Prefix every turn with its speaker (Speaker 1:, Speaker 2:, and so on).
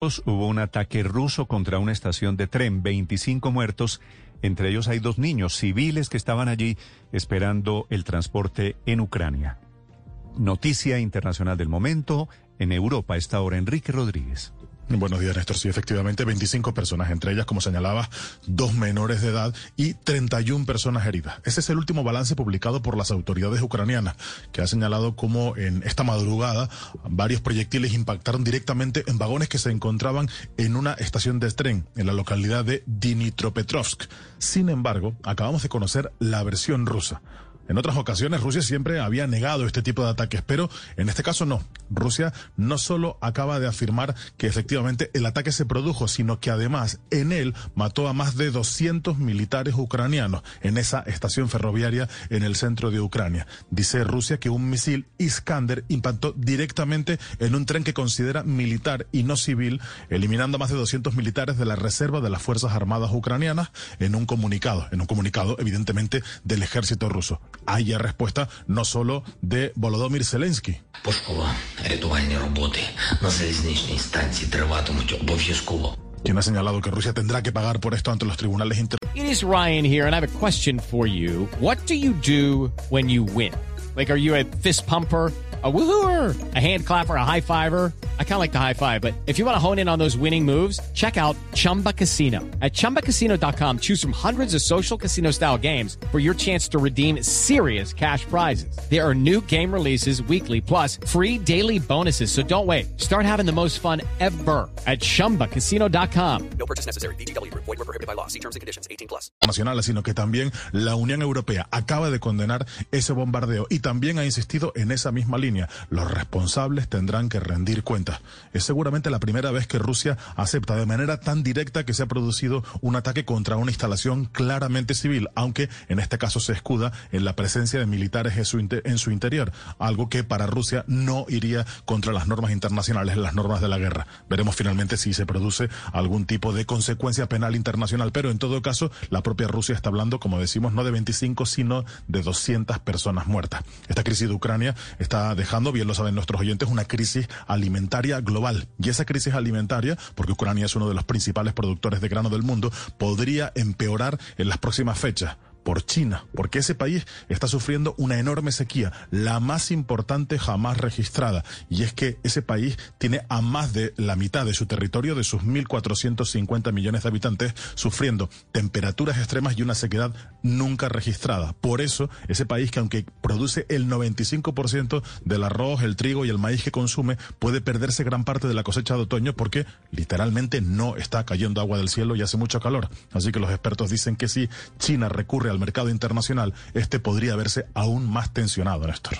Speaker 1: Hubo un ataque ruso contra una estación de tren, 25 muertos, entre ellos hay dos niños civiles que estaban allí esperando el transporte en Ucrania. Noticia internacional del momento, en Europa está ahora Enrique Rodríguez.
Speaker 2: Buenos días, Néstor. Sí, efectivamente, 25 personas, entre ellas, como señalaba, dos menores de edad y 31 personas heridas. Ese es el último balance publicado por las autoridades ucranianas, que ha señalado cómo en esta madrugada varios proyectiles impactaron directamente en vagones que se encontraban en una estación de tren en la localidad de Dnipropetrovsk. Sin embargo, acabamos de conocer la versión rusa. En otras ocasiones Rusia siempre había negado este tipo de ataques, pero en este caso no. Rusia no solo acaba de afirmar que efectivamente el ataque se produjo, sino que además en él mató a más de 200 militares ucranianos en esa estación ferroviaria en el centro de Ucrania. Dice Rusia que un misil Iskander impactó directamente en un tren que considera militar y no civil, eliminando a más de 200 militares de la reserva de las Fuerzas Armadas ucranianas en un comunicado, en un comunicado evidentemente del ejército ruso haya respuesta no solo de Volodymyr Zelensky. Quien ha señalado que Rusia tendrá que pagar por esto ante los tribunales internacionales.
Speaker 3: It is Ryan here and I have a question for you. What do you do when you win? Like, are you a fist pumper? a woohooer, a hand clapper, a high fiver. I kind of like the high five, but if you want to hone in on those winning moves, check out Chumba Casino. At ChumbaCasino.com, choose from hundreds of social casino style games for your chance to redeem serious cash prizes. There are new game releases weekly, plus free daily bonuses. So don't wait. Start having the most fun ever at ChumbaCasino.com.
Speaker 4: No purchase necessary. BGW. Void were prohibited by law. See terms and conditions. 18 plus.
Speaker 2: Nacional, sino que también la Unión Europea acaba de condenar ese bombardeo y también ha insistido en esa misma línea los responsables tendrán que rendir cuentas. Es seguramente la primera vez que Rusia acepta de manera tan directa que se ha producido un ataque contra una instalación claramente civil, aunque en este caso se escuda en la presencia de militares en su, en su interior, algo que para Rusia no iría contra las normas internacionales, las normas de la guerra. Veremos finalmente si se produce algún tipo de consecuencia penal internacional, pero en todo caso la propia Rusia está hablando, como decimos, no de 25, sino de 200 personas muertas. Esta crisis de Ucrania está dejando, bien lo saben nuestros oyentes, una crisis alimentaria global. Y esa crisis alimentaria, porque Ucrania es uno de los principales productores de grano del mundo, podría empeorar en las próximas fechas por China, porque ese país está sufriendo una enorme sequía, la más importante jamás registrada. Y es que ese país tiene a más de la mitad de su territorio, de sus 1.450 millones de habitantes, sufriendo temperaturas extremas y una sequedad nunca registrada. Por eso, ese país que aunque produce el 95% del arroz, el trigo y el maíz que consume, puede perderse gran parte de la cosecha de otoño porque literalmente no está cayendo agua del cielo y hace mucho calor. Así que los expertos dicen que si China recurre al mercado internacional, este podría verse aún más tensionado, Néstor.